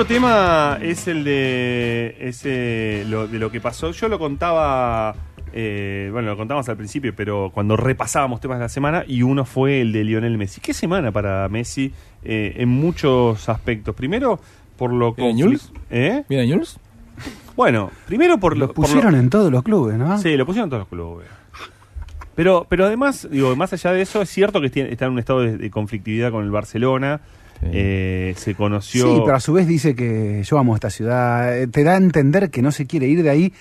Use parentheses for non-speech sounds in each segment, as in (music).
otro tema es el de ese lo, de lo que pasó. Yo lo contaba, eh, bueno, lo contábamos al principio, pero cuando repasábamos temas de la semana y uno fue el de Lionel Messi. ¿Qué semana para Messi eh, en muchos aspectos? Primero por lo ¿Viene confli- Jules? ¿Eh? ¿Viene Jules? Bueno, primero por lo Lo por pusieron en todos los clubes, ¿no? Sí, lo pusieron todos los clubes. Pero, pero además, digo, más allá de eso, es cierto que está en un estado de, de conflictividad con el Barcelona. Sí. Eh, se conoció. Sí, pero a su vez dice que yo amo esta ciudad. Eh, Te da a entender que no se quiere ir de ahí,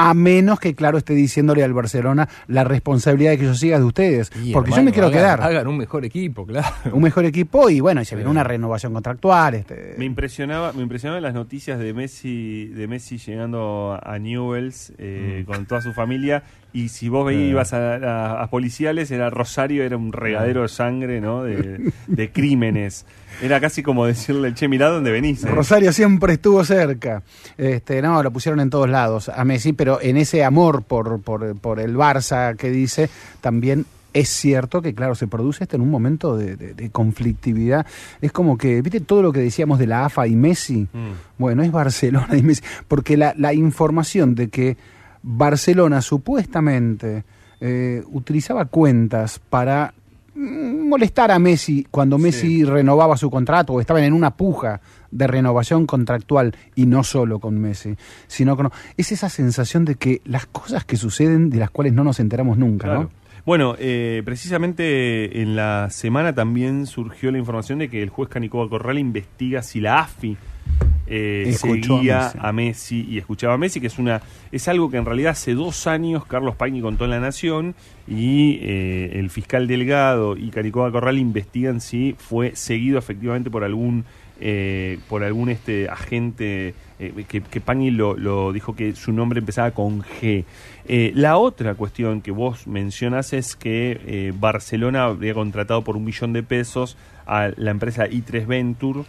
a menos que, claro, esté diciéndole al Barcelona la responsabilidad de que yo siga de ustedes. Y, porque yo me quiero hagan- quedar. Hagan un mejor equipo, claro. Un mejor equipo y bueno, y se viene una renovación contractual. Este, Me impresionaba, me impresionaban las noticias de Messi, de Messi llegando a Newells eh, con toda su familia. Y si vos Eh. ibas a, a- a policiales, era Rosario, era un regadero de sangre, ¿no? De, de crímenes. Era casi como decirle, che, mirá dónde venís. eh". Rosario siempre estuvo cerca. Este, no, lo pusieron en todos lados a Messi, pero en ese amor por, por, por el Barça que dice, también es cierto que, claro, se produce esto en un momento de, de- de conflictividad. Es como que, viste, todo lo que decíamos de la AFA y Messi, Mm. bueno, es Barcelona y Messi, porque la, la información de que Barcelona supuestamente eh, utilizaba cuentas para mm, molestar a Messi cuando Messi renovaba su contrato o estaban en una puja de renovación contractual y no solo con Messi, sino con es esa sensación de que las cosas que suceden de las cuales no nos enteramos nunca, Claro. ¿no? Bueno, eh, precisamente en la semana también surgió la información de que el juez Canicoba Corral investiga si la AFI eh, Escuchó a seguía Messi. a Messi. y escuchaba a Messi, que es una es algo que en realidad hace dos años Carlos Pañi contó en La Nación y eh, el fiscal Delgado y Canicoba Corral investigan si fue seguido efectivamente por algún eh, por algún este agente eh, que, que Pañi lo, dijo que su nombre empezaba con G. Eh, la otra cuestión que vos mencionas es que Barcelona habría contratado por un millón de pesos a la empresa i3 Venture,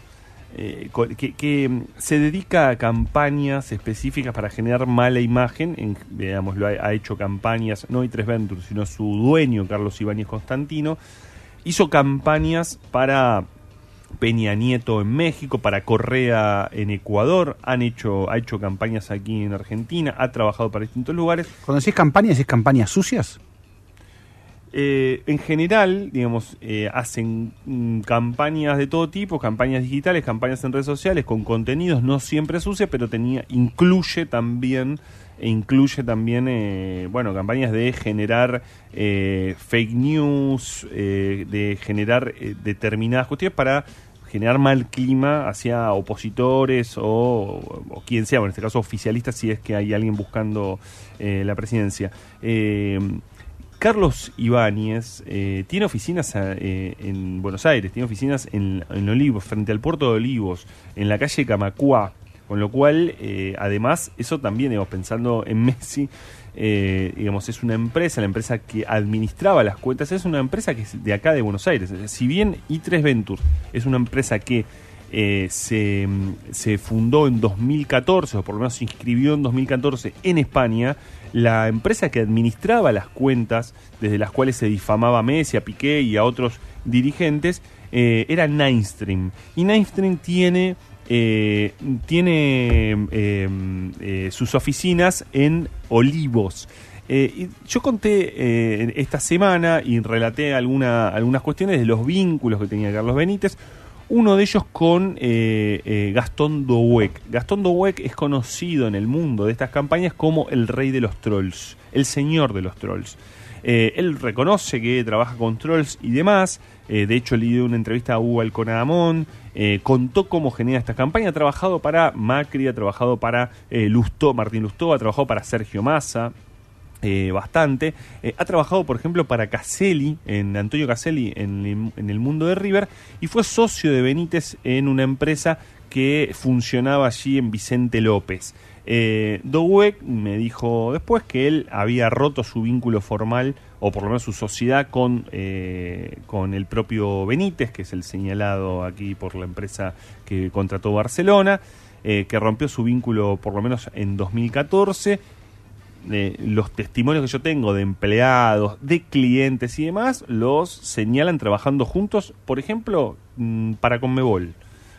que, mm, se dedica a campañas específicas para generar mala imagen. En, lo ha, ha hecho campañas, no i3 Venture, sino su dueño, Carlos Ibáñez Constantino, hizo campañas para Peña Nieto en México, para Correa en Ecuador, han hecho, ha hecho campañas aquí en Argentina, ha trabajado para distintos lugares. Cuando decís campañas, ¿es campañas sucias? Eh, en general, digamos, eh, hacen mm, campañas de todo tipo, campañas digitales, campañas en redes sociales, con contenidos no siempre sucios, pero tenía, incluye también, e incluye también, eh, bueno, campañas de generar eh, fake news, eh, de generar eh, determinadas cuestiones para generar mal clima hacia opositores o, o quien sea, en este caso oficialistas, si es que hay alguien buscando eh, la presidencia. Carlos Ibáñez eh, tiene oficinas eh, en Buenos Aires, tiene oficinas en, en Olivos, frente al puerto de Olivos, en la calle Camacuá, con lo cual, eh, además, eso también, digamos, pensando en (laughs) Messi, eh, digamos, es una empresa, la empresa que administraba las cuentas, es una empresa que es de acá de Buenos Aires. Si bien i3 Ventures es una empresa que eh, se, se fundó en 2014, o por lo menos se inscribió en 2014 en España, la empresa que administraba las cuentas desde las cuales se difamaba a Messi, a Piqué y a otros dirigentes, era Ninestream. Y Ninestream tiene, eh, tiene eh, eh, sus oficinas en Olivos. Eh, yo conté esta semana y relaté alguna, algunas cuestiones de los vínculos que tenía Carlos Benítez. Uno de ellos con Gastón Douek. Gastón Douek es conocido en el mundo de estas campañas como el rey de los trolls, el señor de los trolls. Eh, él reconoce que trabaja con trolls y demás. Eh, de hecho, le dio una entrevista a Hugo Alconadamón. Eh, contó cómo genera esta campaña. Ha trabajado para Macri, ha trabajado para eh, Lustó, Martín Lustó, ha trabajado para Sergio Massa. bastante. Ha trabajado, por ejemplo, para Caselli, en Antonio Caselli, en, el- en el mundo de River, y fue socio de Benítez en una empresa que funcionaba allí en Vicente López. Eh, me dijo después que él había roto su vínculo formal, o por lo menos su sociedad, con, eh, con el propio Benítez, que es el señalado aquí por la empresa que contrató Barcelona, eh, que rompió su vínculo por lo menos en 2014 eh, los testimonios que yo tengo de empleados, de clientes y demás, los señalan trabajando juntos, por ejemplo, mm, para Conmebol,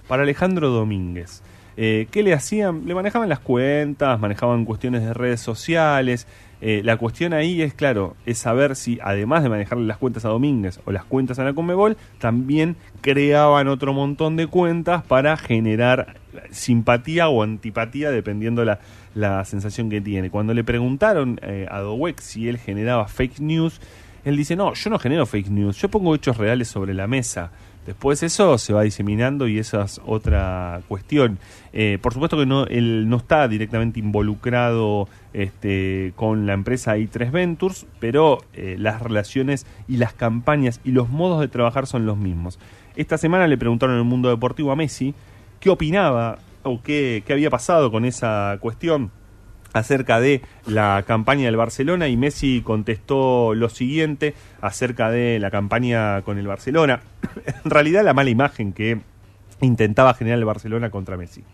para Alejandro Domínguez. Eh, ¿Qué le hacían? Le manejaban las cuentas, manejaban cuestiones de redes sociales. Eh, la cuestión ahí es, claro, es saber si además de manejarle las cuentas a Domínguez o las cuentas a la Conmebol, también creaban otro montón de cuentas para generar simpatía o antipatía dependiendo la, la sensación que tiene. Cuando le preguntaron eh, a Dowek si él generaba fake news, él dice, no, yo no genero fake news, yo pongo hechos reales sobre la mesa. Después eso se va diseminando y esa es otra cuestión. Eh, por supuesto que no, él no está directamente involucrado este, con la empresa i3 Ventures, pero eh, las relaciones y las campañas y los modos de trabajar son los mismos. Esta semana le preguntaron en el mundo deportivo a Messi qué opinaba o qué, qué había pasado con esa cuestión acerca de la campaña del Barcelona y Messi contestó lo siguiente acerca de la campaña con el Barcelona. (laughs) en realidad la mala imagen que intentaba generar el Barcelona contra Messi.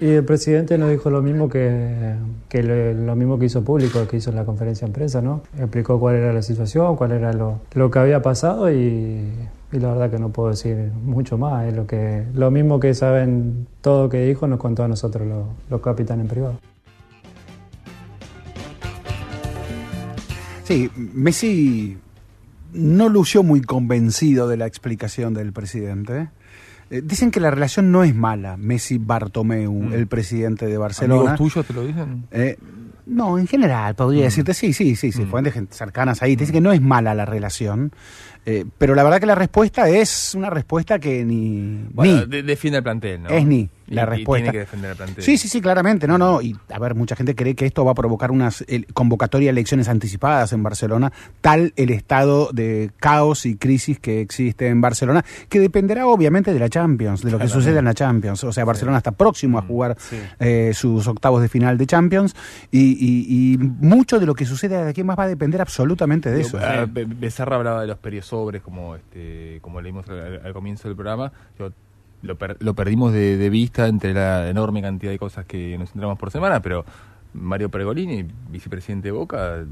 Y el presidente nos dijo lo mismo que, que lo, mismo que hizo público, que hizo en la conferencia de prensa, ¿no? Explicó cuál era la situación, cuál era lo, lo que había pasado y y la verdad que no puedo decir mucho más. Es lo, que, lo mismo que saben todo lo que dijo, nos contó a nosotros los, los capitanes en privado. Sí, Messi no lució muy convencido de la explicación del presidente. Eh, dicen que la relación no es mala, Messi-Bartomeu, mm. el presidente de Barcelona. ¿Amigos tuyos te lo dicen? Eh, no, en general, podría mm. decirte, sí, sí, sí, sí, mm. fuentes cercanas ahí. Te dicen que no es mala la relación. Eh, pero la verdad que la respuesta es una respuesta que ni. Bueno, defiende el plantel, ¿no? Es ni la respuesta. tiene que defender el plantel. Sí, sí, sí, claramente. No, no. Y a ver, mucha gente cree que esto va a provocar unas convocatoria de elecciones anticipadas en Barcelona, tal el estado de caos y crisis que existe en Barcelona, que dependerá obviamente de la Champions, de lo que suceda en la Champions. O sea, Barcelona está próximo a mm, jugar eh, sus octavos de final de Champions y, mucho de lo que suceda de aquí más va a depender absolutamente de eso. Eh, Becerra hablaba de los periodos sobres, como, este, como leímos al, comienzo del programa, lo, lo perdimos de, vista entre la enorme cantidad de cosas que nos entramos por semana, pero Mario Pergolini, vicepresidente de Boca,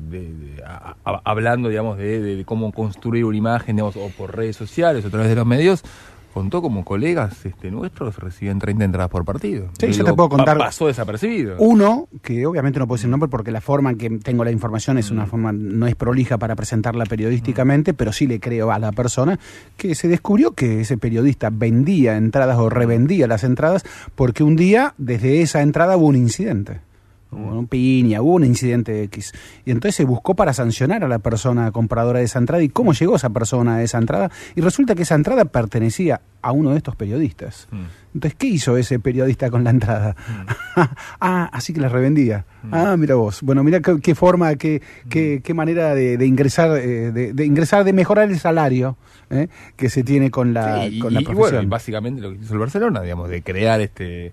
hablando, digamos, de, cómo construir una imagen, digamos, o por redes sociales o a través de los medios, contó como colegas este, nuestros reciben 30 entradas por partido. Sí, yo te puedo contar. Pasó desapercibido. Uno, que obviamente no puedo decir nombre porque la forma en que tengo la información es una mm. forma, no es prolija para presentarla periodísticamente, mm. pero sí le creo a la persona que se descubrió que ese periodista vendía entradas o revendía las entradas porque un día desde esa entrada hubo un incidente hubo un piña, hubo un incidente X. Y entonces se buscó para sancionar a la persona compradora de esa entrada y cómo llegó esa persona a esa entrada. Y resulta que esa entrada pertenecía a uno de estos periodistas. Mm. Entonces, ¿qué hizo ese periodista con la entrada? Mm. (laughs) ah, así que la revendía. Mm. Ah, mira vos. Bueno, mira qué, forma, qué, qué, qué, manera de, ingresar, eh, de, ingresar, de mejorar el salario eh, que se tiene con la, con la profesión. básicamente lo que hizo el Barcelona, digamos, de crear este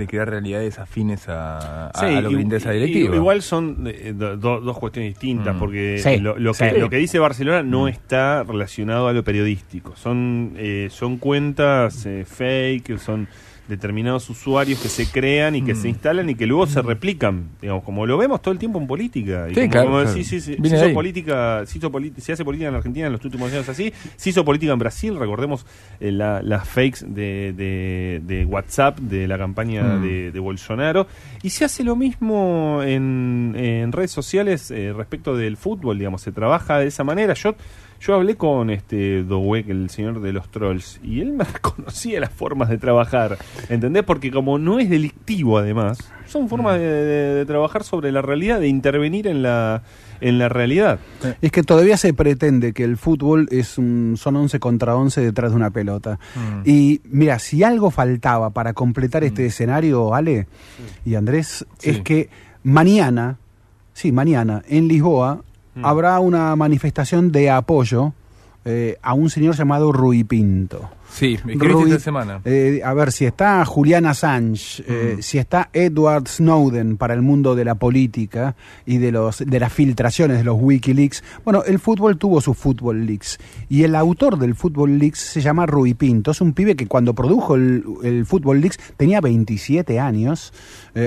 de crear realidades afines a, lo que interesa directiva. Igual son eh, dos cuestiones distintas, mm. porque lo, que, lo que dice Barcelona no mm. está relacionado a lo periodístico. Son, eh, son cuentas eh, fake, son determinados usuarios que se crean y que se mm. instalan y que luego se replican, digamos, como lo vemos todo el tiempo en política. Y como, se, hizo política, se, hace política en Argentina en los últimos años así, se hizo política en Brasil, recordemos eh, las fakes de, de, WhatsApp de la campaña mm. de, Bolsonaro, y se hace lo mismo en, en redes sociales eh, respecto del fútbol, digamos, se trabaja de esa manera. Yo yo hablé con este Dowek, el señor de los trolls, y él me (laughs) reconocía las formas de trabajar, ¿entendés? Porque como no es delictivo además, son formas de, trabajar sobre la realidad, de intervenir en la en la realidad. Es que todavía se pretende que el fútbol es un, son 11 contra 11 detrás de una pelota. Mm. Y mira, si algo faltaba para completar este mm. escenario, Ale y Andrés, es que mañana, sí, mañana en Lisboa Mm. habrá una manifestación de apoyo eh, a un señor llamado Rui Pinto. Sí, ¿qué semana? Eh, a ver, si está Julian Assange, eh, mm. si está Edward Snowden para el mundo de la política y de, los, de las filtraciones de los Wikileaks, bueno, el fútbol tuvo su Fútbol Leaks. Y el autor del Fútbol Leaks se llama Rui Pinto. Es un pibe que cuando produjo el, el Fútbol Leaks tenía 27 años,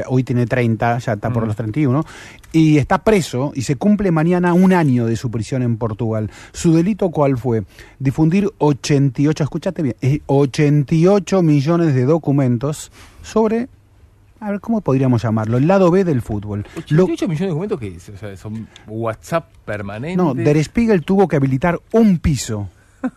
hoy tiene 30, ya está por mm. los 31, y está preso y se cumple mañana un año de su prisión en Portugal. ¿Su delito cuál fue? Difundir 88, escúchate bien, eh, 88 millones de documentos sobre, a ver, ¿cómo podríamos llamarlo? El lado B del fútbol. Lo- 88 millones de documentos que o sea, son WhatsApp permanentes. no, Der Spiegel tuvo que habilitar un piso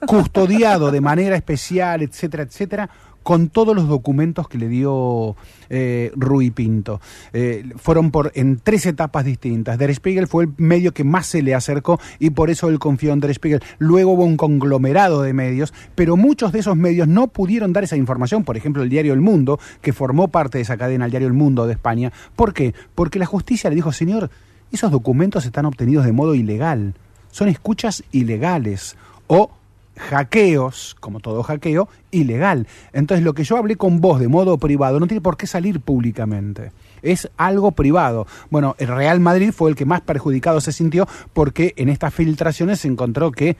custodiado de manera especial, etcétera, etcétera, con todos los documentos que le dio eh, Rui Pinto. Eh, fueron por en tres etapas distintas. Der Spiegel fue el medio que más se le acercó y por eso él confió en Der Spiegel. Luego hubo un conglomerado de medios, pero muchos de esos medios no pudieron dar esa información. Por ejemplo, el diario El Mundo, que formó parte de esa cadena, el diario El Mundo de España. ¿Por qué? Porque la justicia le dijo, señor, esos documentos están obtenidos de modo ilegal. Son escuchas ilegales o hackeos, como todo hackeo, ilegal. Entonces lo que yo hablé con vos de modo privado no tiene por qué salir públicamente. Es algo privado. Bueno, el Real Madrid fue el que más perjudicado se sintió porque en estas filtraciones se encontró que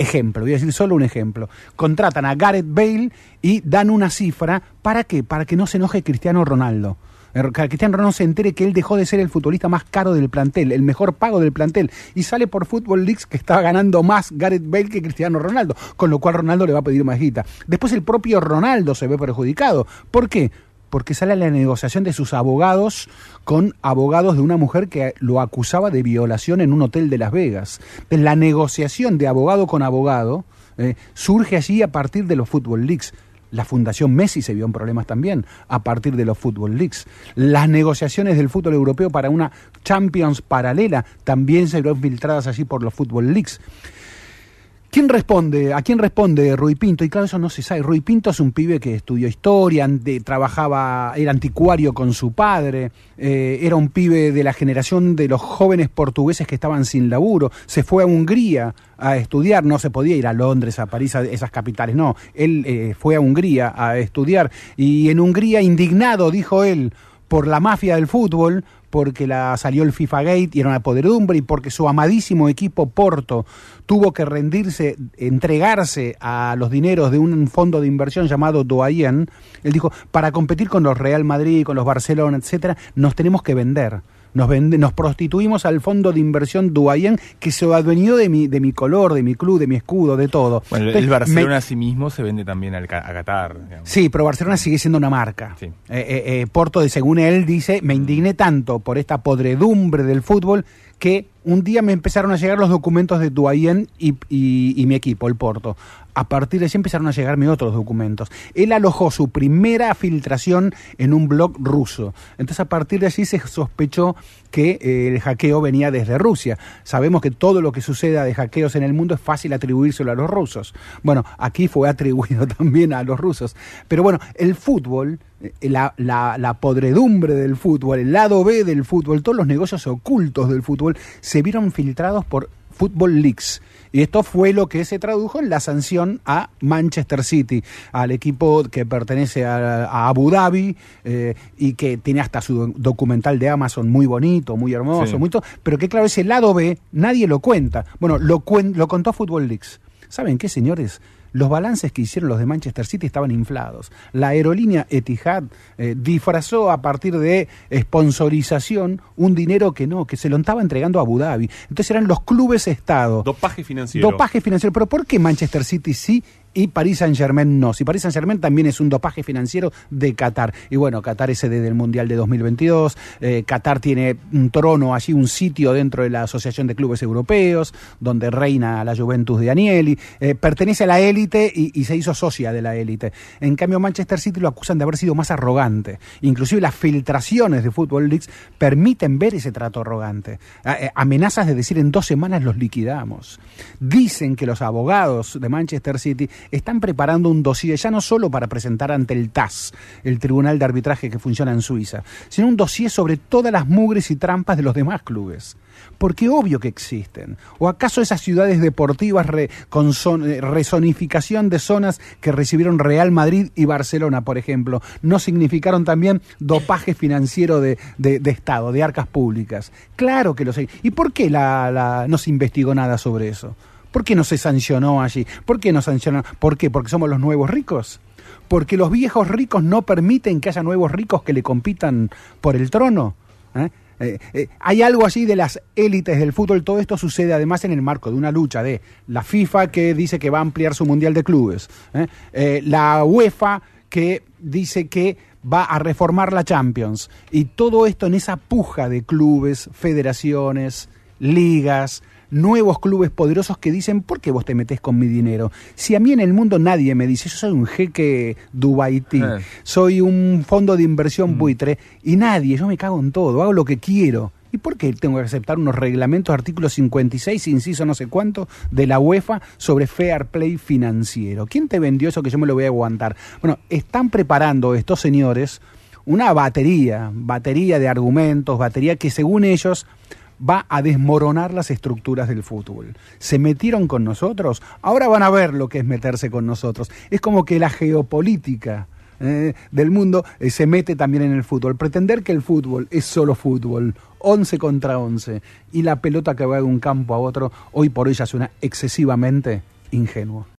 Ejemplo, voy a decir solo un ejemplo. Contratan a Gareth Bale y dan una cifra. ¿Para qué? Para que no se enoje Cristiano Ronaldo. Que Cristiano Ronaldo se entere que él dejó de ser el futbolista más caro del plantel, el mejor pago del plantel, y sale por Football Leagues que estaba ganando más Gareth Bale que Cristiano Ronaldo, con lo cual Ronaldo le va a pedir más guita. Después el propio Ronaldo se ve perjudicado. ¿Por qué? Porque sale la negociación de sus abogados con abogados de una mujer que lo acusaba de violación en un hotel de Las Vegas. La negociación de abogado con abogado eh, surge allí a partir de los Football Leagues. La Fundación Messi se vio en problemas también a partir de los Football Leagues. Las negociaciones del fútbol europeo para una Champions paralela también se vieron filtradas allí por los Football Leagues. ¿Quién responde? ¿A quién responde Rui Pinto? Y claro, eso no se sabe. Rui Pinto es un pibe que estudió historia, trabajaba, era anticuario con su padre, eh, era un pibe de la generación de los jóvenes portugueses que estaban sin laburo, se fue a Hungría a estudiar, no se podía ir a Londres, a París, a esas capitales, no, él eh, fue a Hungría a estudiar y en Hungría indignado, dijo él, por la mafia del fútbol, porque la salió el FIFA Gate y era una podredumbre y porque su amadísimo equipo Porto tuvo que rendirse, entregarse a los dineros de un fondo de inversión llamado Doyen, él dijo, para competir con los Real Madrid, con los Barcelona, etcétera, nos tenemos que vender. Nos, vende- nos prostituimos al fondo de inversión Duayen que se adueñó de mi, de mi color, de mi club, de mi escudo, de todo. Bueno, el Barcelona me- a sí mismo se vende también al, a Qatar. digamos. Sí, pero Barcelona sigue siendo una marca. Sí. Eh, eh, eh, Porto, de, según él, dice, me indigné tanto por esta podredumbre del fútbol que un día me empezaron a llegar los documentos de Duayen y, y- y mi equipo, el Porto. A partir de allí empezaron a llegarme otros documentos. Él alojó su primera filtración en un blog ruso. Entonces a partir de allí se sospechó que eh, el hackeo venía desde Rusia. Sabemos que todo lo que suceda de hackeos en el mundo es fácil atribuírselo a los rusos. Bueno, aquí fue atribuido (laughs) también a los rusos. Pero bueno, el fútbol, eh, la, la- la podredumbre del fútbol, el lado B del fútbol, todos los negocios ocultos del fútbol se vieron filtrados por Football Leaks. Y esto fue lo que se tradujo en la sanción a Manchester City, al equipo que pertenece a, a Abu Dhabi eh, y que tiene hasta su do- documental de Amazon muy bonito, muy hermoso, Sí. muy to- pero que claro, ese lado B nadie lo cuenta. Bueno, lo, cuen- lo contó Football Leaks. ¿Saben qué, señores? Los balances que hicieron los de Manchester City estaban inflados. La aerolínea Etihad eh, disfrazó a partir de sponsorización un dinero que no, que se lo estaba entregando a Abu Dhabi. Entonces eran los clubes Estado. Dopaje financiero. Dopaje financiero. Pero ¿por qué Manchester City sí y París Saint Germain no? Si París Saint Germain también es un dopaje financiero de Qatar. Y bueno, Qatar es sede del Mundial de 2022. eh, Qatar tiene un trono allí, un sitio dentro de la Asociación de Clubes Europeos, donde reina la Juventus de Anieli. eh, pertenece a la élite y, se hizo socia de la élite. En cambio, Manchester City lo acusan de haber sido más arrogante. Inclusive las filtraciones de Football Leagues permiten ver ese trato arrogante. Eh, amenazas de decir en dos semanas los liquidamos. Dicen que los abogados de Manchester City están preparando un dossier ya no solo para presentar ante el TAS, el Tribunal de Arbitraje que funciona en Suiza, sino un dossier sobre todas las mugres y trampas de los demás clubes. Porque obvio que existen. ¿O acaso esas ciudades deportivas con son- eh, rezonificación de zonas que recibieron Real Madrid y Barcelona, por ejemplo, no significaron también dopaje financiero de, de- Estado, de arcas públicas? Claro que lo sé. ¿Y por qué la- no se investigó nada sobre eso? ¿Por qué no se sancionó allí? ¿Por qué no sancionó? ¿Por qué? ¿Porque somos los nuevos ricos? ¿Porque los viejos ricos no permiten que haya nuevos ricos que le compitan por el trono? ¿Eh? Eh, eh, hay algo allí de las élites del fútbol. Todo esto sucede además en el marco de una lucha de la FIFA que dice que va a ampliar su mundial de clubes, la UEFA que dice que va a reformar la Champions y todo esto en esa puja de clubes, federaciones, ligas, nuevos clubes poderosos que dicen, ¿por qué vos te metés con mi dinero? Si a mí en el mundo nadie me dice, yo soy un jeque Dubaití, Eh. soy un fondo de inversión buitre, y nadie, yo me cago en todo, hago lo que quiero. ¿Y por qué tengo que aceptar unos reglamentos, artículo 56, inciso no sé cuánto, de la UEFA sobre fair play financiero? ¿Quién te vendió eso que yo me lo voy a aguantar? Bueno, están preparando estos señores una batería, batería de argumentos, batería que según ellos va a desmoronar las estructuras del fútbol. Se metieron con nosotros, ahora van a ver lo que es meterse con nosotros. Es como que la geopolítica eh, del mundo eh, se mete también en el fútbol. Pretender que el fútbol es solo fútbol, 11 contra 11, y la pelota que va de un campo a otro, hoy por hoy ya suena excesivamente ingenuo.